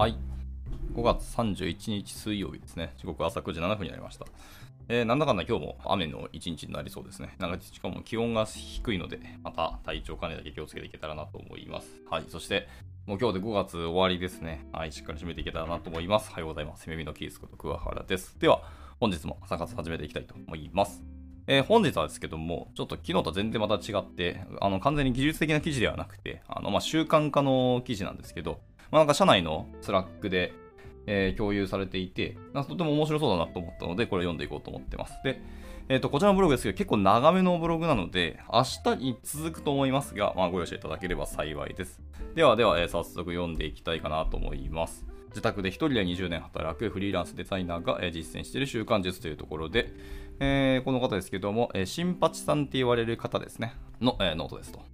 はい。5月31日水曜日ですね。時刻朝9時7分になりました。えー、なんだかんだ今日も雨の一日になりそうですね。なんかしかも気温が低いので、また体調管理だけ気をつけていけたらなと思います。はい。そして、もう今日で5月終わりですね。はい。しっかり締めていけたらなと思います。おはようございます。セミミのキースこと桑原です。では、本日も朝活始めていきたいと思います。えー、本日はですけども、ちょっと昨日と全然また違って、あの、完全に技術的な記事ではなくて、あの、まあ、習慣化の記事なんですけど、まあ、なんか社内のスラックで、えー、共有されていて、とても面白そうだなと思ったので、これ読んでいこうと思ってます。で、えっ、ー、と、こちらのブログですけど、結構長めのブログなので、明日に続くと思いますが、まあ、ご容赦いただければ幸いです。ではでは、えー、早速読んでいきたいかなと思います。自宅で1人で20年働くフリーランスデザイナーが、実践している習慣術というところで、えー、この方ですけども、新八さんって言われる方ですね、の、えー、ノートですと。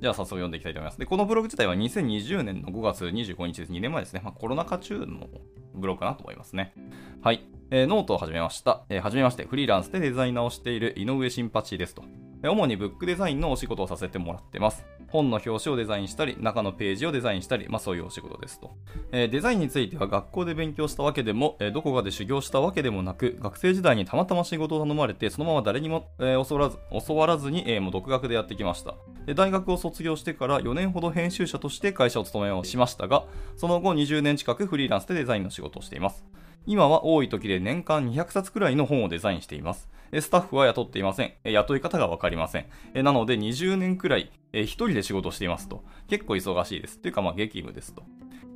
じゃあ早速読んでいきたいと思います。で、このブログ自体は2020年の5月25日です。2年前ですね。まあ、コロナ禍中のブログかなと思いますね。はい。えー、ノートを始めました。えー、はじめまして、フリーランスでデザイナーをしている井上新八ですと。主にブックデザインのお仕事をさせてもらってます。本の表紙をデザインしたり、中のページをデザインしたり、まあそういうお仕事ですと。えー、デザインについては学校で勉強したわけでも、えー、どこかで修行したわけでもなく、学生時代にたまたま仕事を頼まれて、そのまま誰にも、えー、教わらず教わらずに、え、もう独学でやってきましたで。大学を卒業してから4年ほど編集者として会社を務めをしましたが、その後20年近くフリーランスでデザインの仕事をしています。今は多い時で年間200冊くらいの本をデザインしています。スタッフは雇っていません。雇い方がわかりません。なので20年くらい一人で仕事していますと。結構忙しいです。というかまあ激務ですと。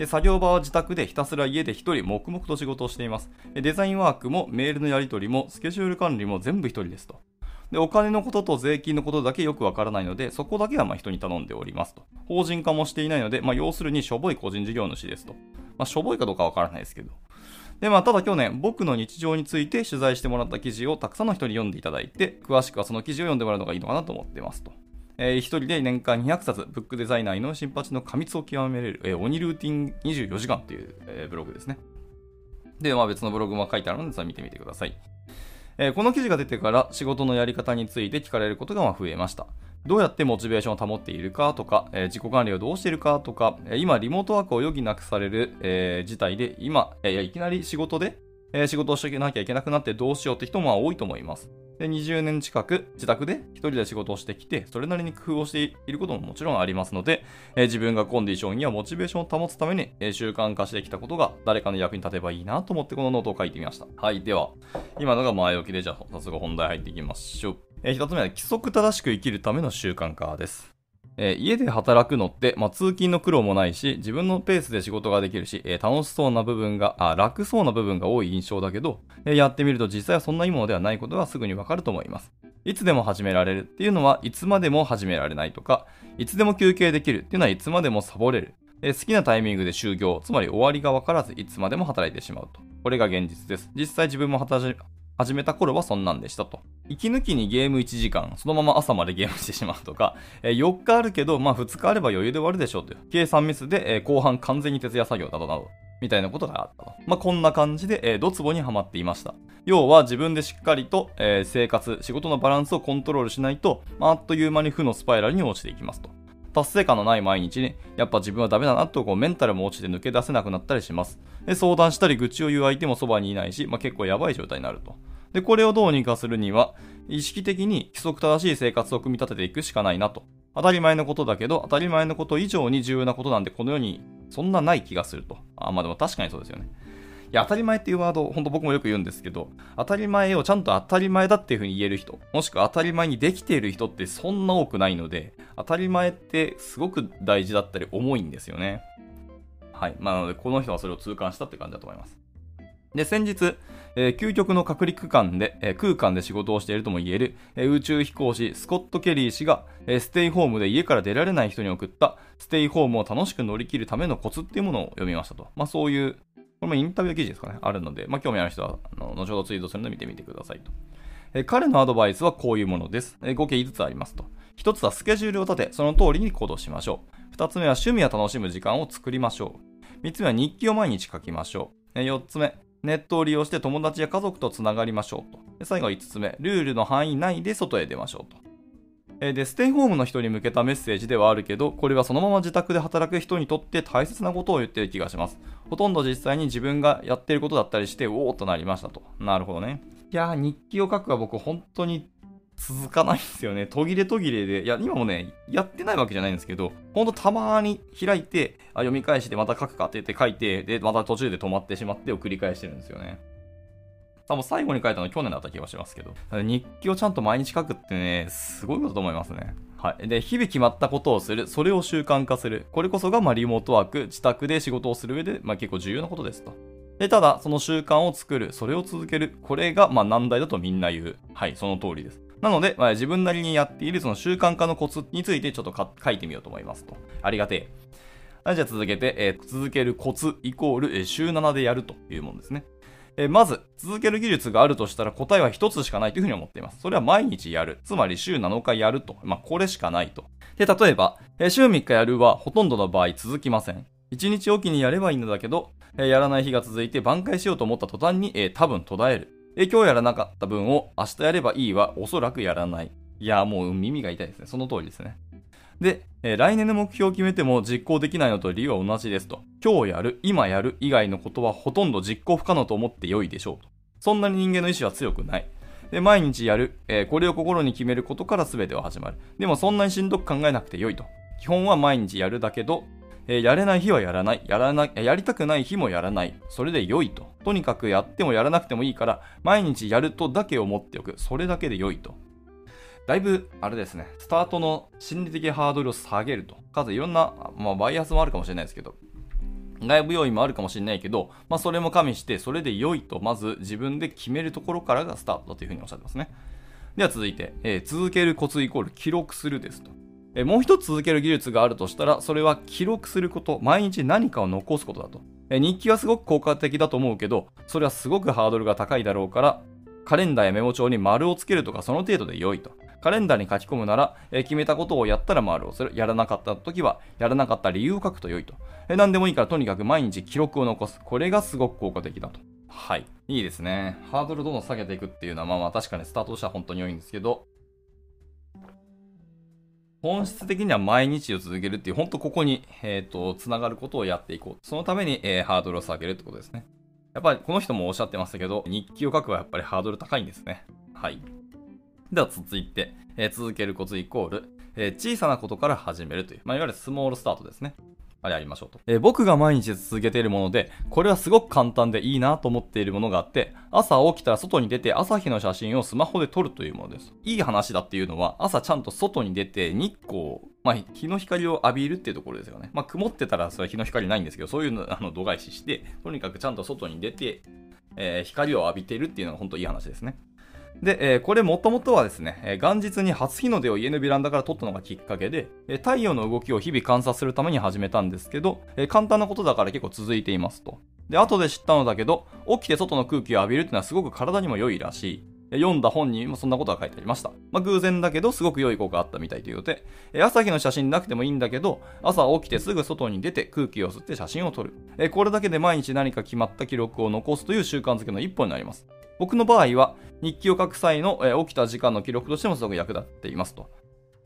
作業場は自宅でひたすら家で一人黙々と仕事をしています。デザインワークもメールのやり取りもスケジュール管理も全部一人ですと。で、お金のことと税金のことだけよくわからないので、そこだけはま人に頼んでおりますと。法人化もしていないので、まあ、要するにしょぼい個人事業主ですと。まあ、しょぼいかどうかわからないですけど。で、まあ、ただ去年、僕の日常について取材してもらった記事をたくさんの人に読んでいただいて、詳しくはその記事を読んでもらうのがいいのかなと思ってますと。えー、一人で年間200冊、ブックデザイナーの新八の過密を極めれる、えー、鬼ルーティン24時間っていう、えー、ブログですね。で、まあ別のブログも書いてあるので、見てみてください。えー、この記事が出てから仕事のやり方について聞かれることが増えました。どうやってモチベーションを保っているかとか、えー、自己管理をどうしているかとか、今リモートワークを余儀なくされる、えー、事態で、今、えー、いきなり仕事でえー、仕事をしてなきゃいけなくなってどうしようって人も多いと思います。で、20年近く自宅で一人で仕事をしてきて、それなりに工夫をしていることももちろんありますので、えー、自分がコンディションやモチベーションを保つために、えー、習慣化してきたことが誰かの役に立てばいいなと思ってこのノートを書いてみました。はい。では、今のが前置きで、じゃあ早速本題入っていきましょう。えー、一つ目は規則正しく生きるための習慣化です。えー、家で働くのって、まあ、通勤の苦労もないし、自分のペースで仕事ができるし、えー、楽しそうな部分が、あ、楽そうな部分が多い印象だけど、えー、やってみると実際はそんないいものではないことがすぐにわかると思います。いつでも始められるっていうのは、いつまでも始められないとか、いつでも休憩できるっていうのは、いつまでもサボれる。え好きなタイミングで就業、つまり終わりがわからず、いつまでも働いてしまうと。これが現実です。実際自分も働始めた頃はそんなんでしたと。息抜きにゲーム1時間、そのまま朝までゲームしてしまうとか、えー、4日あるけど、まあ2日あれば余裕で終わるでしょうという。計算ミスで、えー、後半完全に徹夜作業などなど、みたいなことがあったと。まあこんな感じで、えー、ドツボにはまっていました。要は自分でしっかりと、えー、生活、仕事のバランスをコントロールしないと、まあ、あっという間に負のスパイラルに落ちていきますと。達成感のない毎日に、やっぱ自分はダメだなとこうメンタルも落ちて抜け出せなくなったりします。で相談したり愚痴を言う相手もそばにいないし、まあ、結構やばい状態になると。で、これをどうにかするには、意識的に規則正しい生活を組み立てていくしかないなと。当たり前のことだけど、当たり前のこと以上に重要なことなんてこの世にそんなない気がすると。あ、まあでも確かにそうですよね。いや、当たり前っていうワード、本当僕もよく言うんですけど、当たり前をちゃんと当たり前だっていう風に言える人、もしくは当たり前にできている人ってそんな多くないので、当たり前ってすごく大事だったり重いんですよね。はい。まあ、なので、この人はそれを痛感したって感じだと思います。で、先日、えー、究極の隔離区間で、えー、空間で仕事をしているとも言える、えー、宇宙飛行士スコット・ケリー氏が、えステイホームで家から出られない人に送ったステイホームを楽しく乗り切るためのコツっていうものを読みましたと。まあそういう、これもインタビュー記事ですかね、あるので、まあ興味ある人は、あの後ほどツイートするので見てみてくださいと。え彼のアドバイスはこういうものです。え合計5つありますと。1つはスケジュールを立て、その通りに行動しましょう。2つ目は趣味や楽しむ時間を作りましょう。3つ目は日記を毎日書きましょう。4つ目、ネットを利用して友達や家族とつながりましょうと。最後5つ目、ルールの範囲内で外へ出ましょうと。で、ステイホームの人に向けたメッセージではあるけど、これはそのまま自宅で働く人にとって大切なことを言ってる気がします。ほとんど実際に自分がやってることだったりして、おおっとなりましたと。なるほどね。いやー、日記を書くは僕本当に続かないんですよね。途切れ途切れで。いや、今もね、やってないわけじゃないんですけど、ほんとたまに開いて、あ読み返してまた書くかって言って書いて、で、また途中で止まってしまってを繰り返してるんですよね。多分最後に書いたの去年だった気がしますけど。日記をちゃんと毎日書くってね、すごいことと思いますね。はい。で、日々決まったことをする。それを習慣化する。これこそが、まあ、リモートワーク、自宅で仕事をする上で、まあ、結構重要なことですと。で、ただ、その習慣を作る。それを続ける。これが、まあ、難題だとみんな言う。はい、その通りです。なので、まあ、自分なりにやっているその習慣化のコツについてちょっと書いてみようと思いますと。ありがてえ。じゃあ続けて、えー、続けるコツイコール、えー、週7でやるというものですね。えー、まず、続ける技術があるとしたら答えは一つしかないというふうに思っています。それは毎日やる。つまり週7日やると。まあ、これしかないと。で、例えば、えー、週3日やるはほとんどの場合続きません。1日おきにやればいいのだけど、えー、やらない日が続いて挽回しようと思った途端に、えー、多分途絶える。え、今日やらなかった分を明日やればいいはおそらくやらない。いや、もう耳が痛いですね。その通りですね。で、えー、来年の目標を決めても実行できないのと理由は同じですと。今日やる、今やる以外のことはほとんど実行不可能と思って良いでしょうと。そんなに人間の意志は強くない。で、毎日やる、えー、これを心に決めることから全ては始まる。でもそんなにしんどく考えなくて良いと。基本は毎日やるだけど、えー、やれない日はやらない。やらな、やりたくない日もやらない。それで良いと。とにかくやってもやらなくてもいいから、毎日やるとだけ思っておく。それだけで良いと。だいぶ、あれですね、スタートの心理的ハードルを下げると。数いろんな、まあ、バイアスもあるかもしれないですけど、外部要因もあるかもしれないけど、まあ、それも加味して、それで良いと、まず自分で決めるところからがスタートだというふうにおっしゃってますね。では続いて、えー、続けるコツイコール記録するですと。え、もう一つ続ける技術があるとしたら、それは記録すること、毎日何かを残すことだと。え、日記はすごく効果的だと思うけど、それはすごくハードルが高いだろうから、カレンダーやメモ帳に丸をつけるとかその程度で良いと。カレンダーに書き込むなら、え、決めたことをやったら丸をする。やらなかった時は、やらなかった理由を書くと良いと。えー、何でもいいからとにかく毎日記録を残す。これがすごく効果的だと。はい。いいですね。ハードルどんどん下げていくっていうのは、まあまあ確かにスタートとしては本当に良いんですけど、本質的には毎日を続けるっていう、本当ここに、えっ、ー、と、つながることをやっていこう。そのために、えー、ハードルを下げるってことですね。やっぱりこの人もおっしゃってましたけど、日記を書くはやっぱりハードル高いんですね。はい。では続いて、えー、続けるコツイコール、えー、小さなことから始めるという、まあ、いわゆるスモールスタートですね。あれやりましょうと。えー、僕が毎日続けているもので、これはすごく簡単でいいなと思っているものがあって、朝起きたら外に出て朝日の写真をスマホで撮るというものです。いい話だっていうのは、朝ちゃんと外に出て日光、まあ、日の光を浴びるっていうところですよね。まあ、曇ってたらそれは日の光ないんですけど、そういうの、あの、度外視して、とにかくちゃんと外に出て、えー、光を浴びてるっていうのが本当いい話ですね。で、えー、これもともとはですね、え、元日に初日の出を家のベランダから撮ったのがきっかけで、え、太陽の動きを日々観察するために始めたんですけど、え簡単なことだから結構続いていますと。で、後で知ったのだけど、起きて外の空気を浴びるっていうのはすごく体にも良いらしい。読んだ本にもそんなことが書いてありました。まあ、偶然だけど、すごく良い効果があったみたいということで、朝日の写真なくてもいいんだけど、朝起きてすぐ外に出て空気を吸って写真を撮る。えこれだけで毎日何か決まった記録を残すという習慣づけの一歩になります。僕の場合は、日記を書く際の、え起きた時間の記録としてもすごく役立っていますと。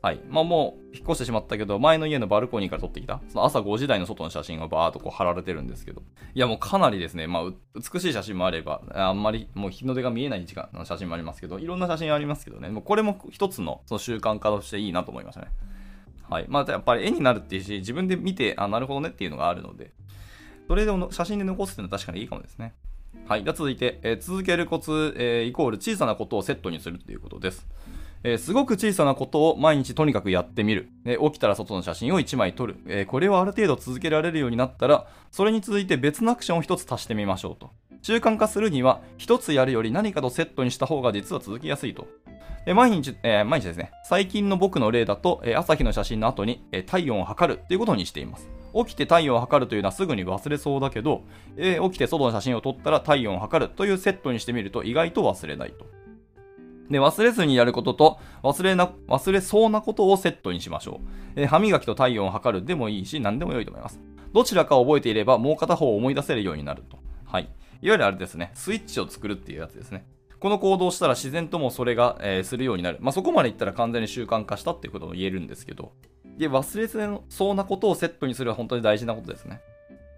はい。まあもう、引っ越してしまったけど、前の家のバルコニーから撮ってきた、その朝5時台の外の写真がバーっとこう貼られてるんですけど、いやもうかなりですね、まあ、美しい写真もあれば、あんまりもう日の出が見えない時間の写真もありますけど、いろんな写真ありますけどね、もうこれも一つのその習慣化としていいなと思いましたね。はい。まあやっぱり絵になるっていうし、自分で見て、あ、なるほどねっていうのがあるので、それでも写真で残すっていうのは確かにいいかもですね。はい。では続いて、えー、続けるコツ、えー、イコール小さなことをセットにするということです。えー、すごく小さなことを毎日とにかくやってみる。え起きたら外の写真を1枚撮る、えこれをある程度続けられるようになったら、それに続いて別のアクションを1つ足してみましょうと。習慣化するには、1つやるより何かとセットにした方が実は続きやすいと。え毎日、えー、毎日ですね、最近の僕の例だと、え朝日の写真の後に、え体温を測るということにしています。起きて体温を測るというのはすぐに忘れそうだけど、え、起きて外の写真を撮ったら体温を測るというセットにしてみると意外と忘れないと。で、忘れずにやることと、忘れな、忘れそうなことをセットにしましょう。えー、歯磨きと体温を測るでもいいし、何でも良いと思います。どちらかを覚えていれば、もう片方を思い出せるようになると。はい。いわゆるあれですね、スイッチを作るっていうやつですね。この行動をしたら自然ともそれが、えー、するようになる。まあ、そこまでいったら完全に習慣化したっていうことも言えるんですけど、で、忘れそうなことをセットにするは本当に大事なことですね。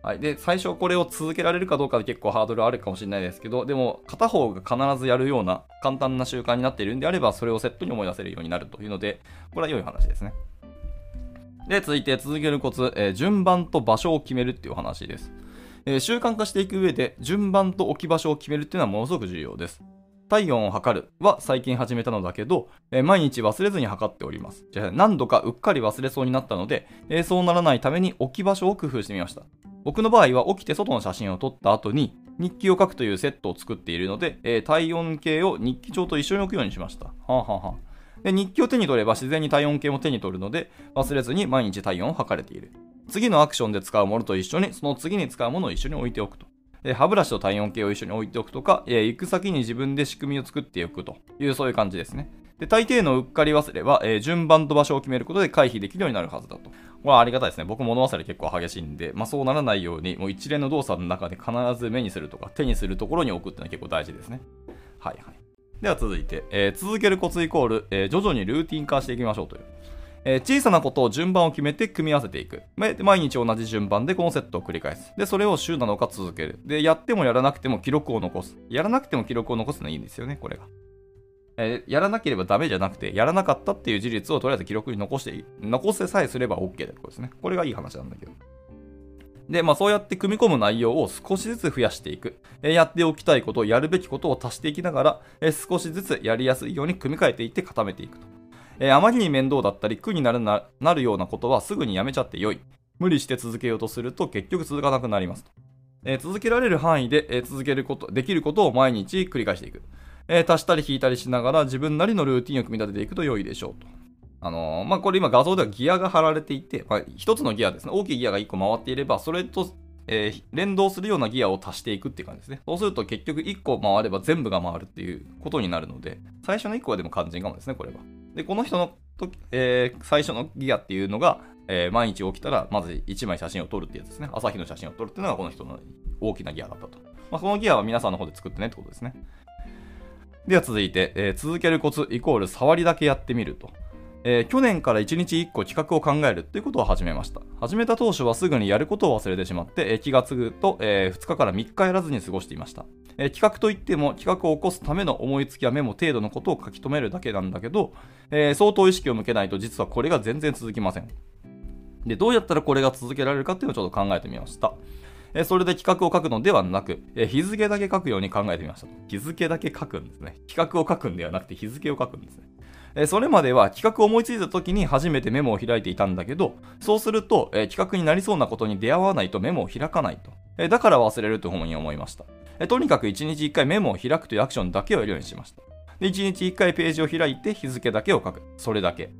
はい。で、最初これを続けられるかどうかで結構ハードルあるかもしれないですけど、でも片方が必ずやるような簡単な習慣になっているんであれば、それをセットに思い出せるようになるというので、これは良い話ですね。で、続いて続けるコツ、えー、順番と場所を決めるっていう話です。えー、習慣化していく上で、順番と置き場所を決めるっていうのはものすごく重要です。体温を測るは最近始めたのだけど、えー、毎日忘れずに測っております。じゃあ何度かうっかり忘れそうになったので、えー、そうならないために置き場所を工夫してみました。僕の場合は起きて外の写真を撮った後に日記を書くというセットを作っているので、えー、体温計を日記帳と一緒に置くようにしました。はあ、ははあ、で日記を手に取れば自然に体温計も手に取るので忘れずに毎日体温を測れている。次のアクションで使うものと一緒にその次に使うものを一緒に置いておくと。え歯ブラシと体温計を一緒に置いておくとか、え行く先に自分で仕組みを作っておくというそういう感じですね。で、大抵のうっかり忘れは、えー、順番と場所を決めることで回避できるようになるはずだと。これはありがたいですね。僕物忘れ結構激しいんで、まあそうならないように、もう一連の動作の中で必ず目にするとか、手にするところに置くっていうのは結構大事ですね。はいはい。では続いて、えー、続けるコツイコール、えー、徐々にルーティン化していきましょうという。えー、小さなことを順番を決めて組み合わせていく。毎日同じ順番でこのセットを繰り返す。で、それを週7日続ける。で、やってもやらなくても記録を残す。やらなくても記録を残すのはいいんですよね、これが。えー、やらなければダメじゃなくて、やらなかったっていう事実をとりあえず記録に残していい。残せさえすれば OK ってことですね。これがいい話なんだけど。で、まあそうやって組み込む内容を少しずつ増やしていく。えー、やっておきたいこと、やるべきことを足していきながら、えー、少しずつやりやすいように組み替えていって固めていくと。えー、あまりに面倒だったり苦になるななるようなことはすぐにやめちゃってよい。無理して続けようとすると結局続かなくなりますと。えー、続けられる範囲で、えー、続けること、できることを毎日繰り返していく。え、足したり引いたりしながら自分なりのルーティンを組み立てていくと良いでしょうと。あの、まあ、これ今画像ではギアが貼られていて、まあ、一つのギアですね。大きいギアが一個回っていれば、それと、えー、連動するようなギアを足していくっていう感じですね。そうすると結局1個回れば全部が回るっていうことになるので、最初の1個はでも肝心かもですね、これは。で、この人の時、えー、最初のギアっていうのが、えー、毎日起きたら、まず1枚写真を撮るってやつですね。朝日の写真を撮るっていうのがこの人の大きなギアだったと。まあ、このギアは皆さんの方で作ってねってことですね。では続いて、えー、続けるコツイコール触りだけやってみると。えー、去年から1日1個企画を考えるということを始めました。始めた当初はすぐにやることを忘れてしまって、えー、気がつくと、えー、2日から3日やらずに過ごしていました、え企画といっても企画を起こすための思いつきやメモ程度のことを書き留めるだけなんだけど、え相当意識を向けないと実はこれが全然続きません。で、どうやったらこれが続けられるかっていうのをちょっと考えてみました。えそれで企画を書くのではなく、え日付だけ書くように考えてみました。日付だけ書くんですね。企画を書くんではなくて日付を書くんですね。えそれまでは企画を思いついた時に初めてメモを開いていたんだけど、そうすると、え企画になりそうなことに出会わないとメモを開かないと。えだから忘れるというふうに思いました。えとにかく1日1回メモを開くというアクションだけをやるようにしました。で1日1回ページを開いて日付だけを書く。それだけ。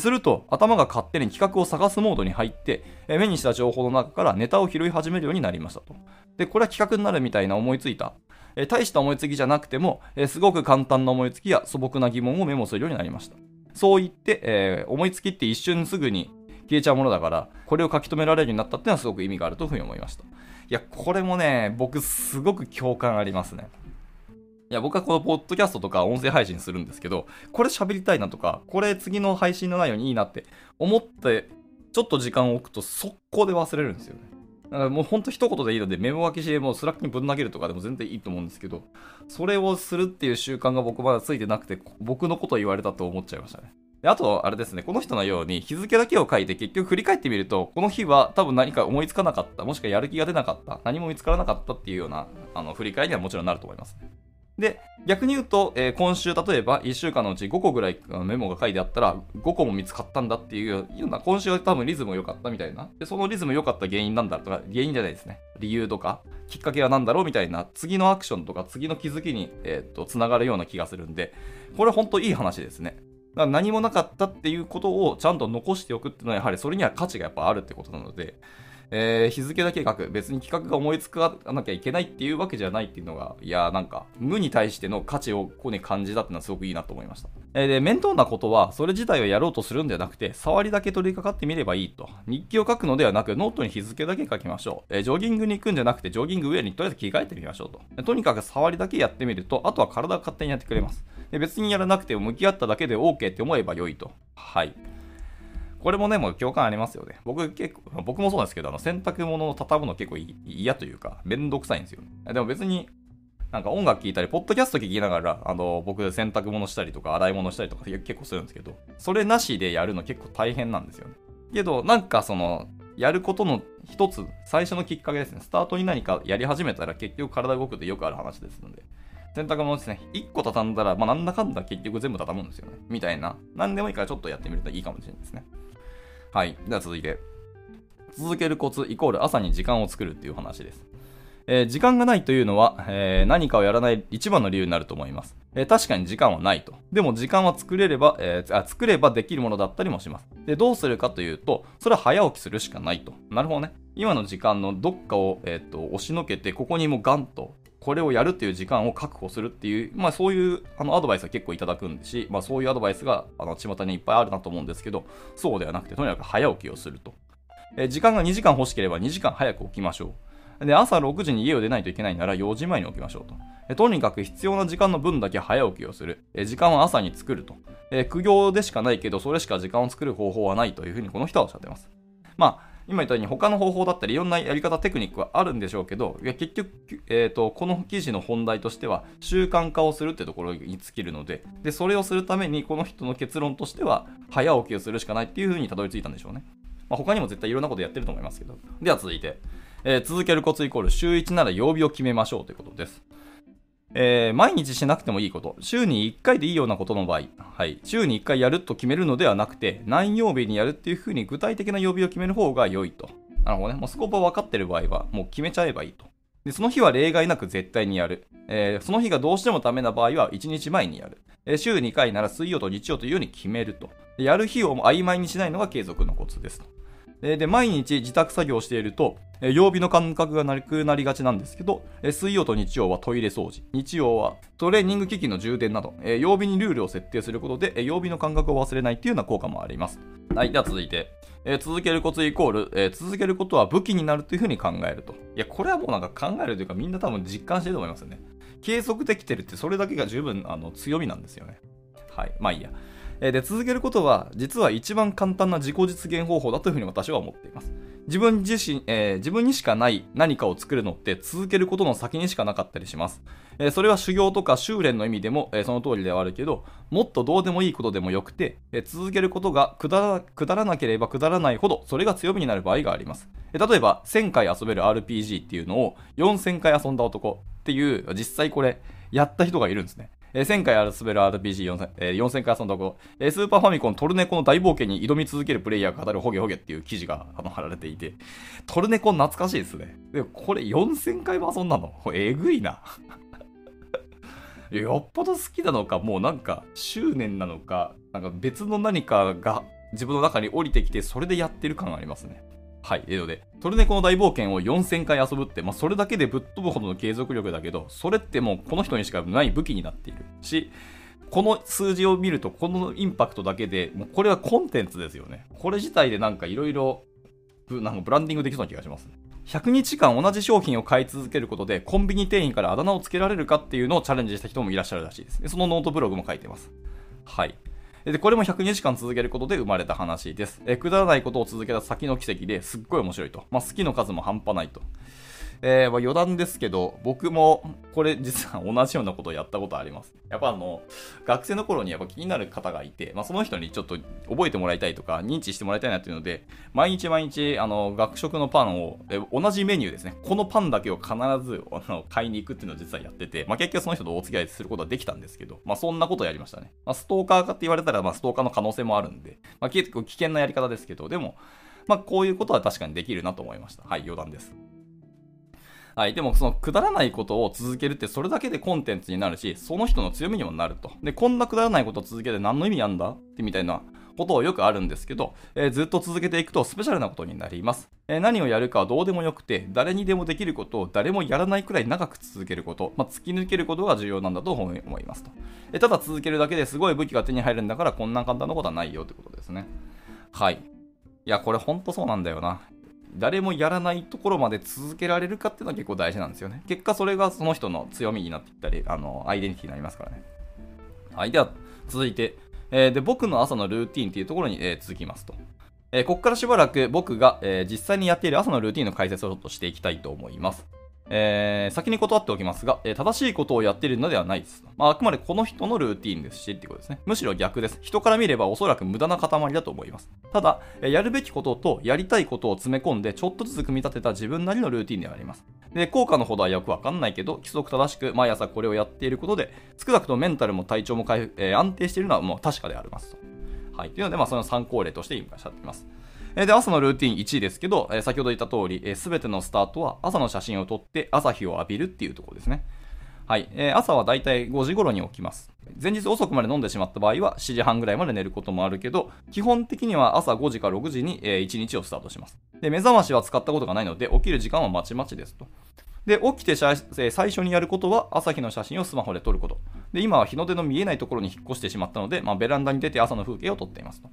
すると、頭が勝手に企画を探すモードに入って、目にした情報の中からネタを拾い始めるようになりましたと。で、これは企画になるみたいな思いついた。え大した思いつきじゃなくても、えすごく簡単な思いつきや素朴な疑問をメモするようになりました。そう言って、えー、思いつきって一瞬すぐに消えちゃうものだから、これを書き留められるようになったっていうのはすごく意味があるというふうに思いました。いや、これもね、僕すごく共感ありますね。いや、僕はこのポッドキャストとか音声配信するんですけど、これ喋りたいなとか、これ次の配信の内容にいいなって思って、ちょっと時間を置くと速攻で忘れるんですよね。もうほんと一言でいいのでメモ書きしてもうスラックにぶん投げるとかでも全然いいと思うんですけど、それをするっていう習慣が僕まだついてなくて、僕のこと言われたと思っちゃいましたね。であと、あれですね、この人のように日付だけを書いて結局振り返ってみると、この日は多分何か思いつかなかった、もしくはやる気が出なかった、何も見つからなかったっていうようなあの振り返りにはもちろんなると思います、ね。で、逆に言うと、えー、今週例えば1週間のうち5個ぐらいメモが書いてあったら5個も見つかったんだっていうような、今週は多分リズム良かったみたいな。で、そのリズム良かった原因なんだとか、原因じゃないですね。理由とか、きっかけは何だろうみたいな、次のアクションとか次の気づきに、えー、っと、つながるような気がするんで、これ本当いい話ですね。だから何もなかったっていうことをちゃんと残しておくっていうのはやはりそれには価値がやっぱあるってことなので、えー、日付だけ書く。別に企画が思いつかなきゃいけないっていうわけじゃないっていうのが、いや、なんか、無に対しての価値をここに感じたっていうのはすごくいいなと思いました。えー、で、面倒なことは、それ自体をやろうとするんではなくて、触りだけ取り掛かってみればいいと。日記を書くのではなく、ノートに日付だけ書きましょう。えー、ジョギングに行くんじゃなくて、ジョギングウェアにとりあえず着替えてみましょうと。とにかく触りだけやってみると、あとは体が勝手にやってくれます。で別にやらなくても向き合っただけで OK って思えば良いと。はい。これもね、もう共感ありますよね。僕結構、僕もそうなんですけど、あの洗濯物を畳むの結構嫌というか、めんどくさいんですよ、ね。でも別に、なんか音楽聴いたり、ポッドキャスト聴きながら、あの、僕洗濯物したりとか、洗い物したりとか結構するんですけど、それなしでやるの結構大変なんですよね。けど、なんかその、やることの一つ、最初のきっかけですね。スタートに何かやり始めたら結局体動くってよくある話ですので。洗濯物ですね、1個畳んだら、まあ、なんだかんだ結局全部畳むんですよね。みたいな。なんでもいいからちょっとやってみるといいかもしれないですね。はい。では続いて。続けるコツイコール朝に時間を作るっていう話です。えー、時間がないというのは、えー、何かをやらない一番の理由になると思います。えー、確かに時間はないと。でも時間は作れれば、えあ、作ればできるものだったりもします。で、どうするかというと、それは早起きするしかないと。なるほどね。今の時間のどっかを、えっと、押しのけて、ここにもガンとこれをやるっていう時間を確保するっていう、まあそういうあのアドバイスは結構いただくんですし、まあそういうアドバイスがあの巷にいっぱいあるなと思うんですけど、そうではなくて、とにかく早起きをすると。え時間が2時間欲しければ2時間早く起きましょう。で、朝6時に家を出ないといけないなら4時前に起きましょうと。えとにかく必要な時間の分だけ早起きをする。え時間は朝に作ると。え苦行でしかないけど、それしか時間を作る方法はないというふうにこの人はおっしゃってます。まあ、今言ったように他の方法だったりいろんなやり方テクニックはあるんでしょうけどいや結局、えーと、この記事の本題としては習慣化をするってところに尽きるのででそれをするためにこの人の結論としては早起きをするしかないっていうふうにたどり着いたんでしょうね、まあ、他にも絶対いろんなことやってると思いますけど。では続いて、えー、続けるコツイコール週1なら曜日を決めましょうということです。えー、毎日しなくてもいいこと、週に1回でいいようなことの場合、はい、週に1回やると決めるのではなくて、何曜日にやるっていうふうに具体的な曜日を決める方が良いと。なるほどね。もうスコープは分かってる場合は、もう決めちゃえばいいと。で、その日は例外なく絶対にやる。えー、その日がどうしてもダメな場合は1日前にやる。えー、週2回なら水曜と日曜というように決めると。やる日を曖昧にしないのが継続のコツです。で、毎日自宅作業していると、え曜日の感覚がなくなりがちなんですけど、え水曜と日曜はトイレ掃除、日曜はトレーニング機器の充電など、え曜日にルールを設定することで、え曜日の感覚を忘れないっていうような効果もあります。はい、では続いて、えー、続けるコツイコール、えー、続けることは武器になるというふうに考えると。いや、これはもうなんか考えるというか、みんな多分実感してると思いますよね。継続できてるってそれだけが十分あの強みなんですよね。はい。まあいいや。で、続けることは、実は一番簡単な自己実現方法だというふうに私は思っています。自分自身、えー、自分にしかない何かを作るのって続けることの先にしかなかったりします。えー、それは修行とか修練の意味でも、えー、その通りではあるけど、もっとどうでもいいことでもよくて、え続けることがくだらなければくだらないほど、それが強みになる場合があります。え例えば、1000回遊べる RPG っていうのを4000回遊んだ男っていう、実際これ、やった人がいるんですね。えー、1000回遊べる RPG4000、え、4000回遊んだ子、えー、スーパーファミコントルネコの大冒険に挑み続けるプレイヤーが語るホゲホゲっていう記事があの貼られていて、トルネコ懐かしいですね。でこれ4000回も遊んだの？えぐいな。よっぽど好きなのか、もうなんか執念なのか、なんか別の何かが自分の中に降りてきて、それでやってる感がありますね。はい。えー、ので、トルネコの大冒険を4000回遊ぶって、まあ、それだけでぶっ飛ぶほどの継続力だけど、それってもうこの人にしかない武器になっているし、この数字を見ると、このインパクトだけで、もうこれはコンテンツですよね。これ自体でなんかいろいろ、なんかブランディングできそうな気がします。100日間同じ商品を買い続けることで、コンビニ店員からあだ名をつけられるかっていうのをチャレンジした人もいらっしゃるらしいです。でそのノートブログも書いてます。はい。で、これも102時間続けることで生まれた話です。えくだらないことを続けた先の奇跡ですっごい面白いと。まあ、好きの数も半端ないと。えー、まあ、余談ですけど、僕もこれ実は同じようなことをやったことあります。やっぱあの、学生の頃にやっぱ気になる方がいて、まあ、その人にちょっと覚えてもらいたいとか、認知してもらいたいなっていうので、毎日毎日、あの、学食のパンを、え同じメニューですね。このパンだけを必ずあの買いに行くっていうのを実はやってて、まあ、結局その人とお付き合いすることはできたんですけど、まあ、そんなことをやりましたね。まあ、ストーカーかって言われたら、まあ、ストーカーの可能性もあるんで、まあ、結構危険なやり方ですけど、でも、まあ、こういうことは確かにできるなと思いました。はい、余談です。はい。でも、そのくだらないことを続けるって、それだけでコンテンツになるし、その人の強みにもなると。で、こんなくだらないことを続けて何の意味あんだってみたいなことをよくあるんですけど、えー、ずっと続けていくとスペシャルなことになります。えー、何をやるかはどうでもよくて、誰にでもできることを誰もやらないくらい長く続けること、まあ、突き抜けることが重要なんだと思いますと。えー、ただ続けるだけですごい武器が手に入るんだから、こんな簡単なことはないよってことですね。はい。いや、これほんとそうなんだよな。誰もやらないところまで続けられるかっていうのは結構大事なんですよね。結果それがその人の強みになっていったり、あの、アイデンティティになりますからね。はい。では、続いて、えー、で、僕の朝のルーティンっていうところに、えー、続きますと。えー、ここからしばらく僕が、え実際にやっている朝のルーティンの解説をちょっとしていきたいと思います。えー、先に断っておきますが、えー、正しいことをやっているのではないです。まあ、あくまでこの人のルーティーンですしっていうことですね。むしろ逆です。人から見ればおそらく無駄な塊だと思います。ただ、えー、やるべきこととやりたいことを詰め込んでちょっとずつ組み立てた自分なりのルーティンではあります。で、効果のほどはよくわかんないけど、規則正しく毎朝これをやっていることで、少なくともメンタルも体調も回復、え安定しているのはもう確かでありますと。はい。というので、まあ、その参考例として今、おっしゃっています。えで、朝のルーティン1位ですけど、え先ほど言った通り、す、え、べ、てのスタートは朝の写真を撮って朝日を浴びるっていうところですね。はい。えー、朝はだいたい5時頃に起きます。前日遅くまで飲んでしまった場合は7時半ぐらいまで寝ることもあるけど、基本的には朝5時か6時に、えー、1日をスタートします。で、目覚ましは使ったことがないので、起きる時間はまちまちですと。で、起きて最初にやることは朝日の写真をスマホで撮ること。で、今は日の出の見えないところに引っ越してしまったので、まあ、ベランダに出て朝の風景を撮っていますと。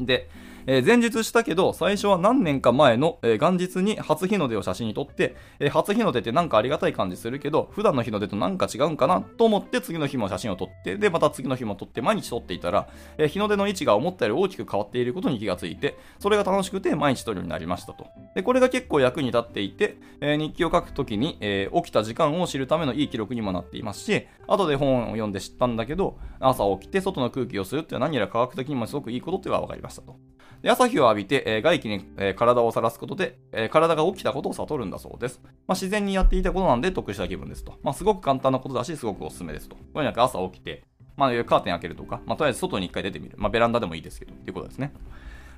で、えー、前日したけど、最初は何年か前の、えー、元日に初日の出を写真に撮って、えー、初日の出ってなんかありがたい感じするけど、普段の日の出となんか違うんかなと思って次の日も写真を撮って、で、また次の日も撮って毎日撮っていたら、え日の出の位置が思ったより大きく変わっていることに気がついて、それが楽しくて毎日撮るようになりましたと。で、これが結構役に立っていて、え日記を書くときに、え起きた時間を知るためのいい記録にもなっていますし、後で本を読んで知ったんだけど、朝起きて外の空気を吸うっていうのは何やら科学的にもすごくいいことっていうのが分かりましたと。で朝日を浴びて、えー、外気に、えー、体をさらすことで、えー、体が起きたことを悟るんだそうです。まあ、自然にやっていたことなんで得した気分ですと。まあ、すごく簡単なことだし、すごくおすすめですと。とにかく朝起きて、まあ、カーテン開けるとか、まあ、とりあえず外に一回出てみる。まあ、ベランダでもいいですけど、ということですね。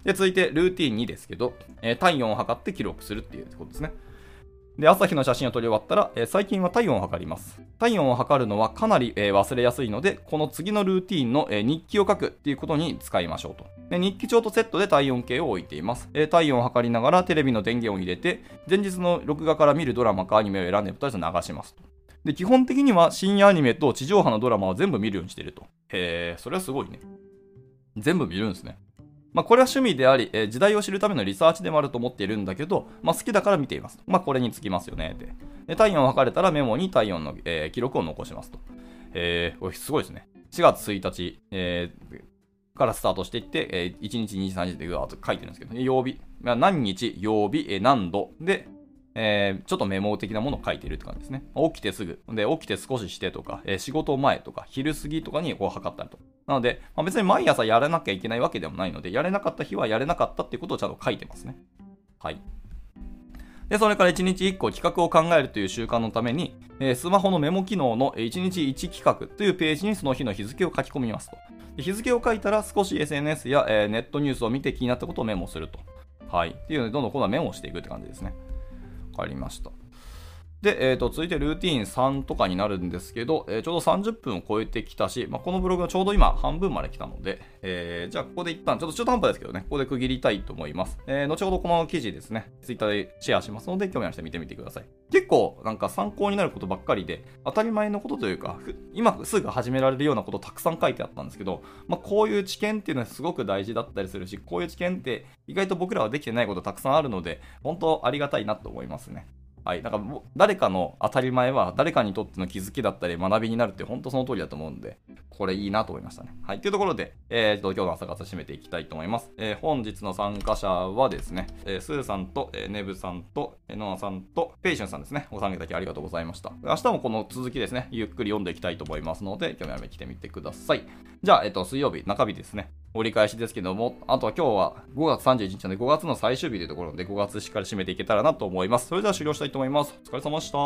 で、続いて、ルーティン2ですけど、え、体温を測って記録するっていうことですね。で、朝日の写真を撮り終わったら、えー、最近は体温を測ります。体温を測るのはかなり、えー、忘れやすいので、この次のルーティンの、えー、日記を書くっていうことに使いましょうと。で日記帳とセットで体温計を置いています、え体温を測りながらテレビの電源を入れて、前日の録画から見るドラマかアニメを選んで、とりあえず流しますと。で、基本的には深夜アニメと地上波のドラマは全部見るようにしていると。へえ、それはすごいね。全部見るんですね。まあ、これは趣味であり、え、時代を知るためのリサーチでもあると思っているんだけど、まあ、好きだから見ています。まあ、これにつきますよね。でで体温を測れたらメモに体温の、えー、記録を残しますと。えー、すごいですね。4月1日、えー、からスタートしていって、えー、1日、2日、3日でぐわーっと書いてるんですけど、曜日、何日、曜日、え、何度？で、えー、ちょっとメモ的なものを書いているって感じですね。起きてすぐ。で、起きて少ししてとか、えー、仕事前とか、昼過ぎとかにこう測ったりと。なので、まあ、別に毎朝やらなきゃいけないわけでもないので、やれなかった日はやれなかったっていうことをちゃんと書いてますね。はい。で、それから1日1個企画を考えるという習慣のために、えー、スマホのメモ機能の1日1企画というページにその日の日付を書き込みますと。日付を書いたら少し SNS や、えー、ネットニュースを見て気になったことをメモすると。はい。っていうので、どんどん今度はメモしていくって感じですね。わかりました。で、えーと、続いてルーティン3とかになるんですけど、えー、ちょうど30分を超えてきたし、まあ、このブログはちょうど今半分まで来たので、えー、じゃあここで一旦、ちょっと中途半端ですけどね、ここで区切りたいと思います。えー、後ほどこの記事ですね、Twitter でシェアしますので、興味ある人見てみてください。結構なんか参考になることばっかりで、当たり前のことというか、今すぐ始められるようなことたくさん書いてあったんですけど、まあ、こういう知見っていうのはすごく大事だったりするし、こういう知見って意外と僕らはできてないことたくさんあるので、本当ありがたいなと思いますね。はい。だから誰かの当たり前は誰かにとっての気づきだったり学びになるって本当その通りだと思うんで、これいいなと思いましたね。はい。というところで、えー、と、今日の朝活締めていきたいと思います。えー、本日の参加者はですね、えー、スーさんと、えー、ネブさんと、えー、ノアさんと、ペイシュンさんですね。ご参加いただきありがとうございました。明日もこの続きですね、ゆっくり読んでいきたいと思いますので、興味ある方来てみてください。じゃあ、えっ、と、水曜日、中日ですね。折り返しですけども、あとは今日は5月31日なので5月の最終日というところで5月しっかり締めていけたらなと思います。それでは終了したいと思います。お疲れ様でした。